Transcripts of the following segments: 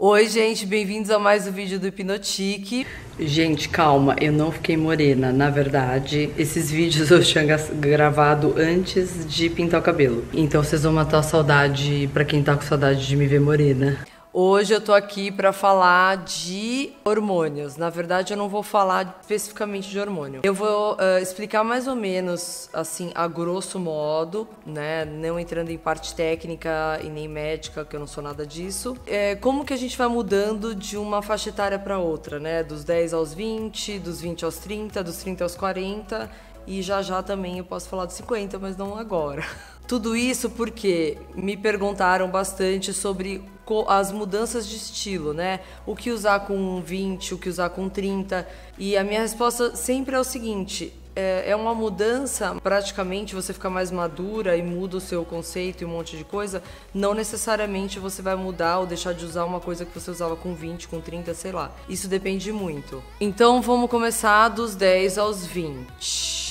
Oi, gente, bem-vindos a mais um vídeo do Hipnotique. Gente, calma, eu não fiquei morena. Na verdade, esses vídeos eu tinha gravado antes de pintar o cabelo. Então vocês vão matar a saudade pra quem tá com saudade de me ver morena. Hoje eu tô aqui para falar de hormônios. Na verdade, eu não vou falar especificamente de hormônio. Eu vou uh, explicar mais ou menos, assim, a grosso modo, né? Não entrando em parte técnica e nem médica, que eu não sou nada disso. É, como que a gente vai mudando de uma faixa etária para outra, né? Dos 10 aos 20, dos 20 aos 30, dos 30 aos 40 e já já também eu posso falar dos 50, mas não agora. Tudo isso porque me perguntaram bastante sobre as mudanças de estilo, né? O que usar com 20, o que usar com 30. E a minha resposta sempre é o seguinte: é, é uma mudança, praticamente você fica mais madura e muda o seu conceito e um monte de coisa. Não necessariamente você vai mudar ou deixar de usar uma coisa que você usava com 20, com 30, sei lá. Isso depende muito. Então vamos começar dos 10 aos 20.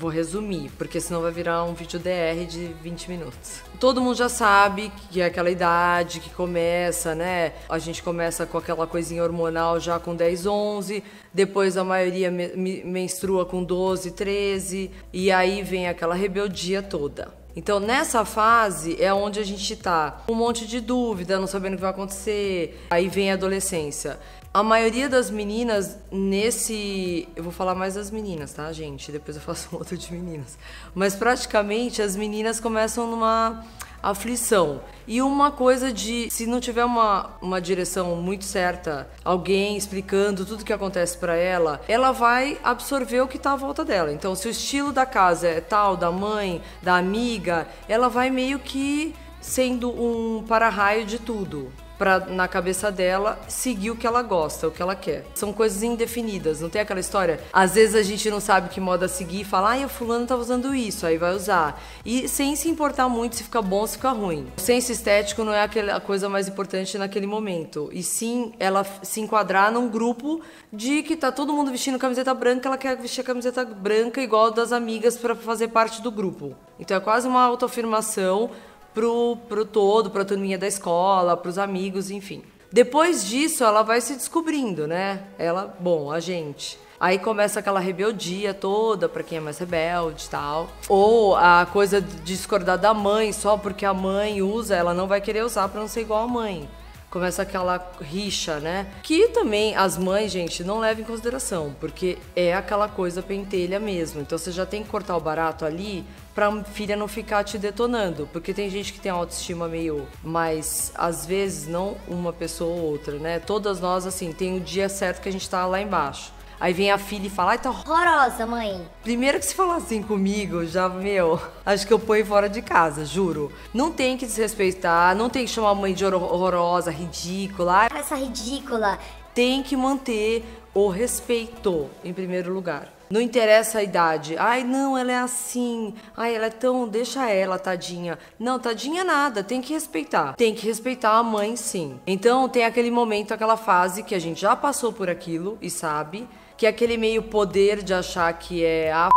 Vou resumir, porque senão vai virar um vídeo DR de 20 minutos. Todo mundo já sabe que é aquela idade que começa, né? A gente começa com aquela coisinha hormonal já com 10, 11, depois a maioria menstrua com 12, 13, e aí vem aquela rebeldia toda. Então, nessa fase é onde a gente tá com um monte de dúvida, não sabendo o que vai acontecer. Aí vem a adolescência. A maioria das meninas nesse. Eu vou falar mais das meninas, tá, gente? Depois eu faço um outro de meninas. Mas praticamente as meninas começam numa aflição. E uma coisa de, se não tiver uma, uma direção muito certa, alguém explicando tudo que acontece para ela, ela vai absorver o que tá à volta dela. Então, se o estilo da casa é tal, da mãe, da amiga, ela vai meio que sendo um para-raio de tudo para na cabeça dela seguir o que ela gosta, o que ela quer. São coisas indefinidas, não tem aquela história? Às vezes a gente não sabe que moda seguir e fala, ai, o fulano tá usando isso, aí vai usar. E sem se importar muito se fica bom ou se fica ruim. O senso estético não é aquela coisa mais importante naquele momento. E sim ela se enquadrar num grupo de que tá todo mundo vestindo camiseta branca, ela quer vestir a camiseta branca igual das amigas para fazer parte do grupo. Então é quase uma autoafirmação pro, pro todo, pra turminha da escola, pros amigos, enfim. Depois disso, ela vai se descobrindo, né? Ela, bom, a gente. Aí começa aquela rebeldia toda para quem é mais rebelde e tal. Ou a coisa de discordar da mãe só porque a mãe usa, ela não vai querer usar para não ser igual a mãe começa aquela rixa, né? Que também as mães, gente, não levam em consideração, porque é aquela coisa pentelha mesmo. Então você já tem que cortar o barato ali pra filha não ficar te detonando, porque tem gente que tem autoestima meio, mas às vezes não uma pessoa ou outra, né? Todas nós assim, tem o um dia certo que a gente tá lá embaixo. Aí vem a filha e fala, ai, tá horrorosa, mãe. Primeiro que se falar assim comigo, já, meu, acho que eu ponho fora de casa, juro. Não tem que desrespeitar, não tem que chamar a mãe de horrorosa, ridícula. Essa ridícula. Tem que manter o respeito em primeiro lugar. Não interessa a idade. Ai, não, ela é assim. Ai, ela é tão. Deixa ela, tadinha. Não, tadinha nada. Tem que respeitar. Tem que respeitar a mãe, sim. Então, tem aquele momento, aquela fase que a gente já passou por aquilo e sabe que é aquele meio poder de achar que é a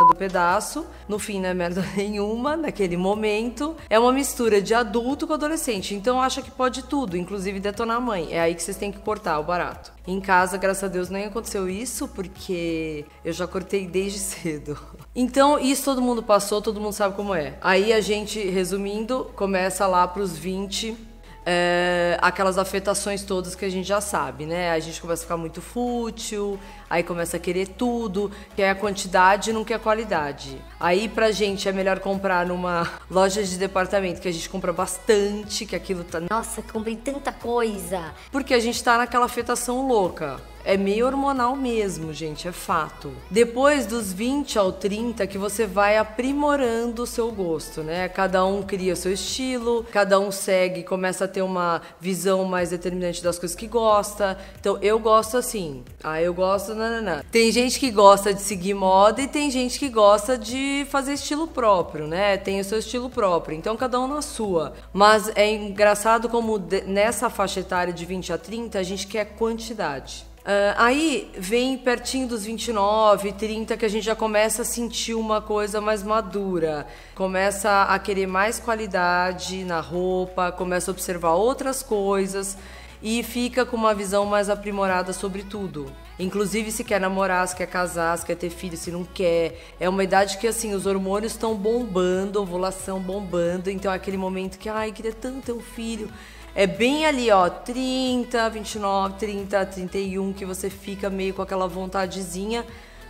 do pedaço, no fim não é merda nenhuma, naquele momento. É uma mistura de adulto com adolescente, então acha que pode tudo, inclusive detonar a mãe. É aí que vocês têm que cortar o barato. Em casa, graças a Deus, nem aconteceu isso, porque eu já cortei desde cedo. Então, isso todo mundo passou, todo mundo sabe como é. Aí a gente, resumindo, começa lá pros 20 é, aquelas afetações todas que a gente já sabe, né? A gente começa a ficar muito fútil, aí começa a querer tudo, quer a quantidade e não quer a qualidade. Aí pra gente é melhor comprar numa loja de departamento que a gente compra bastante, que aquilo tá. Nossa, comprei tanta coisa! Porque a gente tá naquela afetação louca. É meio hormonal mesmo, gente, é fato. Depois dos 20 ao 30 que você vai aprimorando o seu gosto, né? Cada um cria seu estilo, cada um segue, começa a ter uma visão mais determinante das coisas que gosta. Então eu gosto assim. Ah, eu gosto, nananã. Tem gente que gosta de seguir moda e tem gente que gosta de fazer estilo próprio, né? Tem o seu estilo próprio. Então cada um na sua. Mas é engraçado como nessa faixa etária de 20 a 30 a gente quer quantidade. Uh, aí vem pertinho dos 29, 30 que a gente já começa a sentir uma coisa mais madura, começa a querer mais qualidade na roupa, começa a observar outras coisas e fica com uma visão mais aprimorada sobre tudo. Inclusive se quer namorar, se quer casar, se quer ter filho, se não quer. É uma idade que assim, os hormônios estão bombando, ovulação bombando, então é aquele momento que, ai, queria tanto ter um filho. É bem ali, ó, 30, 29, 30, 31, que você fica meio com aquela vontadezinha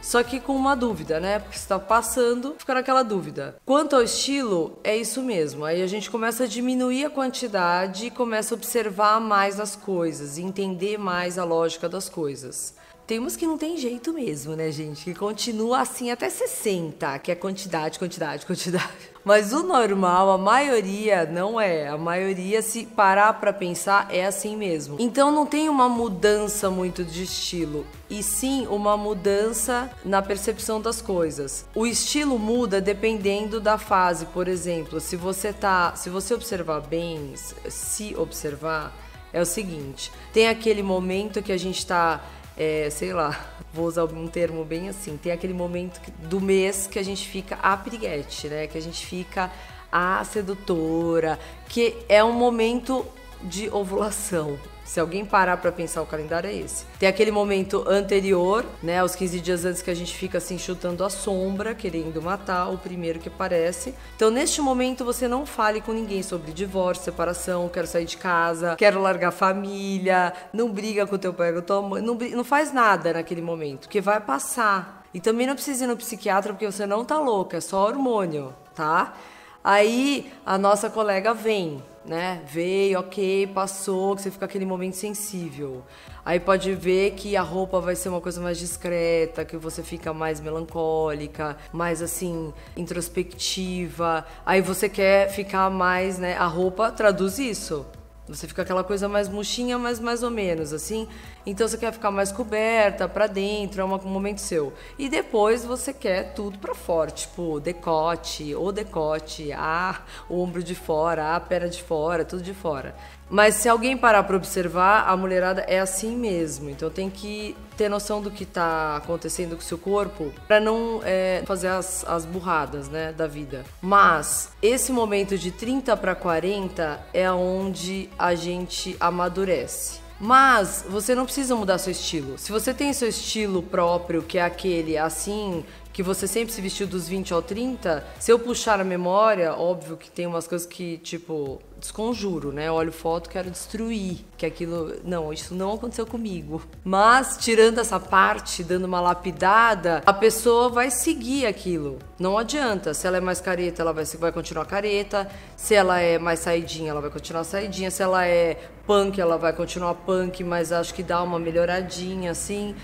só que com uma dúvida, né? Porque você tá passando, fica naquela dúvida. Quanto ao estilo, é isso mesmo. Aí a gente começa a diminuir a quantidade e começa a observar mais as coisas, entender mais a lógica das coisas. Tem umas que não tem jeito mesmo, né, gente? Que continua assim até 60, que é quantidade, quantidade, quantidade. Mas o normal, a maioria não é. A maioria, se parar para pensar, é assim mesmo. Então não tem uma mudança muito de estilo, e sim uma mudança na percepção das coisas. O estilo muda dependendo da fase, por exemplo, se você tá, se você observar bem, se observar, é o seguinte: tem aquele momento que a gente tá é, sei lá, vou usar um termo bem assim, tem aquele momento do mês que a gente fica a piriguete, né? Que a gente fica a sedutora, que é um momento de ovulação. Se alguém parar para pensar, o calendário é esse. Tem aquele momento anterior, né, os 15 dias antes que a gente fica assim chutando a sombra, querendo matar o primeiro que aparece. Então, neste momento, você não fale com ninguém sobre divórcio, separação, quero sair de casa, quero largar a família, não briga com teu pai, com tua mãe, não, não faz nada naquele momento, que vai passar. E também não precisa ir no psiquiatra porque você não tá louca, é só hormônio, tá? Aí a nossa colega vem, né? Veio, ok, passou, que você fica aquele momento sensível. Aí pode ver que a roupa vai ser uma coisa mais discreta, que você fica mais melancólica, mais assim, introspectiva. Aí você quer ficar mais, né? A roupa traduz isso. Você fica aquela coisa mais murchinha, mas mais ou menos, assim. Então você quer ficar mais coberta para dentro, é um momento seu. E depois você quer tudo para fora, tipo decote, o decote, ah, o ombro de fora, a perna de fora, tudo de fora. Mas se alguém parar para observar, a mulherada é assim mesmo. Então tem que ter noção do que está acontecendo com o seu corpo para não é, fazer as, as burradas né, da vida. Mas esse momento de 30 para 40 é onde a gente amadurece. Mas você não precisa mudar seu estilo. Se você tem seu estilo próprio, que é aquele assim, que você sempre se vestiu dos 20 ao 30, se eu puxar a memória, óbvio que tem umas coisas que, tipo, desconjuro, né? Olho foto, quero destruir, que aquilo, não, isso não aconteceu comigo. Mas tirando essa parte, dando uma lapidada, a pessoa vai seguir aquilo. Não adianta. Se ela é mais careta, ela vai, vai continuar careta. Se ela é mais saidinha, ela vai continuar saidinha. Se ela é punk, ela vai continuar punk, mas acho que dá uma melhoradinha assim.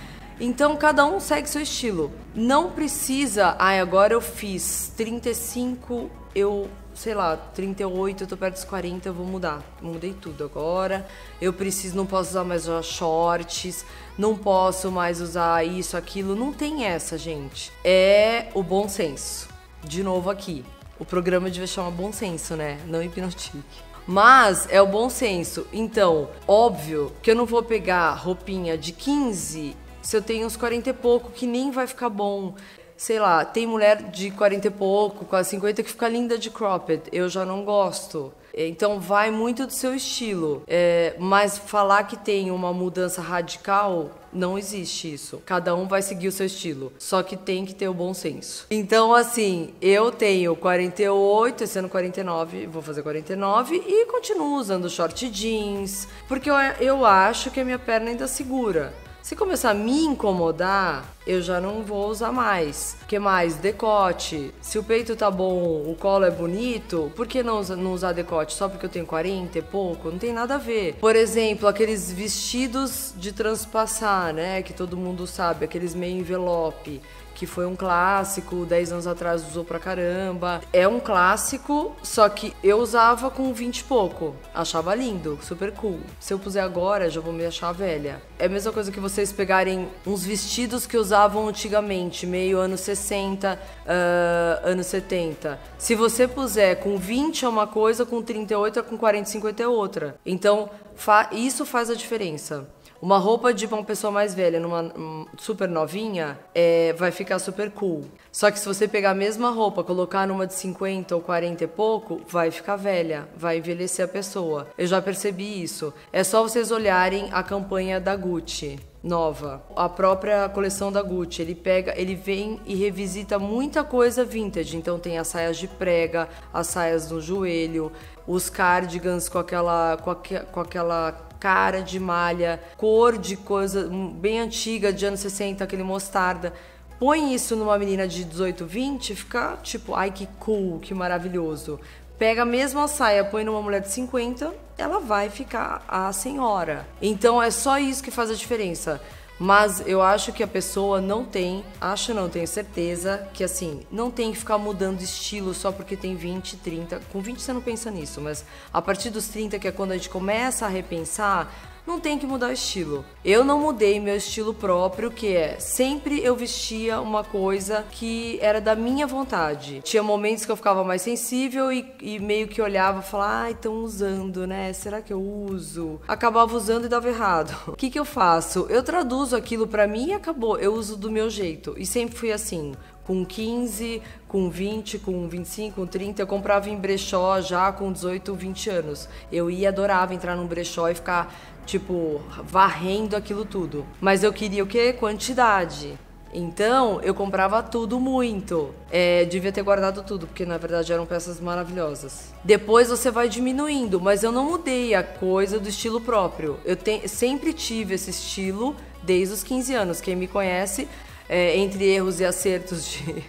Então cada um segue seu estilo. Não precisa, ai, agora eu fiz 35, eu, sei lá, 38, eu tô perto dos 40, eu vou mudar. Mudei tudo agora. Eu preciso, não posso usar mais shorts, não posso mais usar isso, aquilo. Não tem essa, gente. É o bom senso. De novo aqui. O programa devia chamar bom senso, né? Não hipnotique. Mas é o bom senso. Então, óbvio que eu não vou pegar roupinha de 15 se eu tenho uns 40 e pouco, que nem vai ficar bom. Sei lá, tem mulher de 40 e pouco, quase 50, que fica linda de cropped. Eu já não gosto. Então vai muito do seu estilo. É, mas falar que tem uma mudança radical, não existe isso. Cada um vai seguir o seu estilo. Só que tem que ter o bom senso. Então, assim, eu tenho 48, esse ano 49, vou fazer 49, e continuo usando short jeans. Porque eu, eu acho que a minha perna ainda segura. Se começar a me incomodar, eu já não vou usar mais. que mais? Decote. Se o peito tá bom, o colo é bonito, por que não, não usar decote? Só porque eu tenho 40 e pouco? Não tem nada a ver. Por exemplo, aqueles vestidos de transpassar, né? Que todo mundo sabe, aqueles meio envelope que foi um clássico, 10 anos atrás usou pra caramba. É um clássico, só que eu usava com 20 e pouco. Achava lindo, super cool. Se eu puser agora, já vou me achar velha. É a mesma coisa que vocês pegarem uns vestidos que usavam antigamente, meio anos 60, uh, anos 70. Se você puser com 20 é uma coisa, com 38 é com 40, 50 é outra. Então, fa isso faz a diferença. Uma roupa de uma pessoa mais velha, numa um, super novinha, é, vai ficar super cool. Só que se você pegar a mesma roupa, colocar numa de 50 ou 40 e pouco, vai ficar velha, vai envelhecer a pessoa. Eu já percebi isso. É só vocês olharem a campanha da Gucci nova, a própria coleção da Gucci. Ele pega, ele vem e revisita muita coisa vintage. Então tem as saias de prega, as saias no joelho, os cardigans com aquela com, com aquela cara de malha, cor de coisa bem antiga, de anos 60, aquele mostarda. Põe isso numa menina de 18, 20, fica tipo, ai que cool, que maravilhoso. Pega a mesma saia, põe numa mulher de 50, ela vai ficar a senhora. Então é só isso que faz a diferença. Mas eu acho que a pessoa não tem, acho não, tenho certeza, que assim, não tem que ficar mudando estilo só porque tem 20, 30. Com 20 você não pensa nisso, mas a partir dos 30, que é quando a gente começa a repensar, não tem que mudar o estilo. Eu não mudei meu estilo próprio, que é sempre eu vestia uma coisa que era da minha vontade. Tinha momentos que eu ficava mais sensível e, e meio que olhava e falava, estão usando, né? Será que eu uso? Acabava usando e dava errado. O que, que eu faço? Eu traduzo aquilo para mim e acabou. Eu uso do meu jeito. E sempre fui assim com 15, com 20, com 25, com 30. Eu comprava em brechó já com 18, 20 anos. Eu ia, adorava entrar num brechó e ficar, tipo, varrendo aquilo tudo. Mas eu queria o quê? Quantidade. Então eu comprava tudo muito. É, devia ter guardado tudo, porque na verdade eram peças maravilhosas. Depois você vai diminuindo, mas eu não mudei a coisa do estilo próprio. Eu te, sempre tive esse estilo desde os 15 anos. Quem me conhece é, entre erros e acertos de,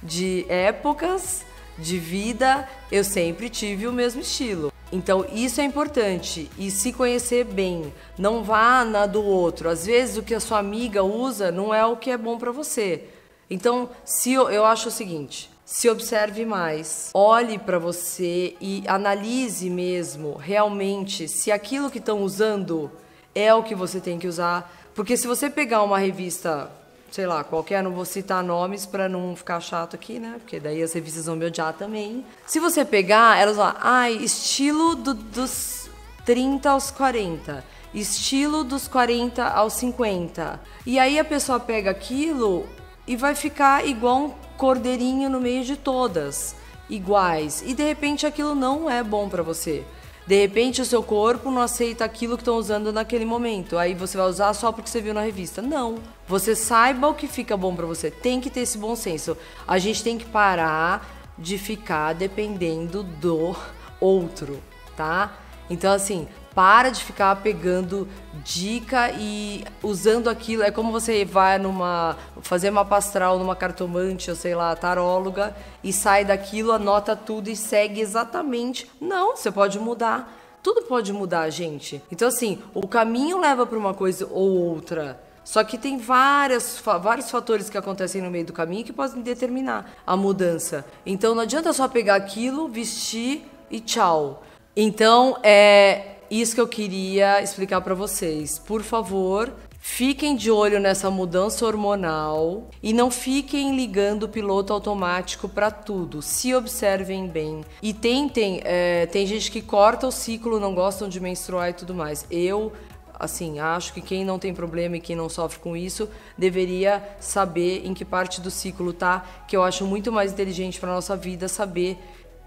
de épocas, de vida, eu sempre tive o mesmo estilo. Então isso é importante e se conhecer bem, não vá na do outro. Às vezes o que a sua amiga usa não é o que é bom para você. Então, se eu, eu acho o seguinte, se observe mais, olhe para você e analise mesmo realmente se aquilo que estão usando é o que você tem que usar. Porque se você pegar uma revista sei lá, qualquer, não vou citar nomes para não ficar chato aqui, né? Porque daí as revistas vão me odiar também. Se você pegar, elas lá, ai, estilo do, dos 30 aos 40, estilo dos 40 aos 50. E aí a pessoa pega aquilo e vai ficar igual um cordeirinho no meio de todas, iguais. E de repente aquilo não é bom para você. De repente o seu corpo não aceita aquilo que estão usando naquele momento. Aí você vai usar só porque você viu na revista. Não. Você saiba o que fica bom para você. Tem que ter esse bom senso. A gente tem que parar de ficar dependendo do outro, tá? Então assim, para de ficar pegando dica e usando aquilo. É como você vai numa. fazer uma pastral numa cartomante, ou sei lá, taróloga, e sai daquilo, anota tudo e segue exatamente. Não, você pode mudar. Tudo pode mudar, gente. Então, assim, o caminho leva para uma coisa ou outra. Só que tem várias, vários fatores que acontecem no meio do caminho que podem determinar a mudança. Então não adianta só pegar aquilo, vestir e tchau. Então, é, isso que eu queria explicar para vocês. Por favor, Fiquem de olho nessa mudança hormonal e não fiquem ligando o piloto automático para tudo. Se observem bem e tentem. É, tem gente que corta o ciclo, não gostam de menstruar e tudo mais. Eu, assim, acho que quem não tem problema e quem não sofre com isso deveria saber em que parte do ciclo tá. Que eu acho muito mais inteligente para nossa vida saber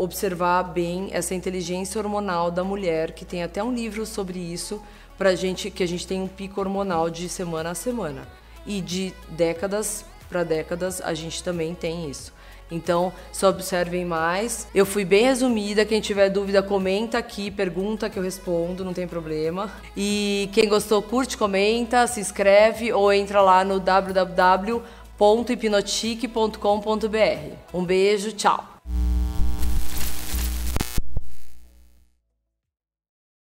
observar bem essa inteligência hormonal da mulher, que tem até um livro sobre isso, pra gente que a gente tem um pico hormonal de semana a semana. E de décadas para décadas a gente também tem isso. Então, só observem mais. Eu fui bem resumida. Quem tiver dúvida, comenta aqui, pergunta que eu respondo, não tem problema. E quem gostou, curte, comenta, se inscreve ou entra lá no www.hipnotique.com.br. Um beijo, tchau!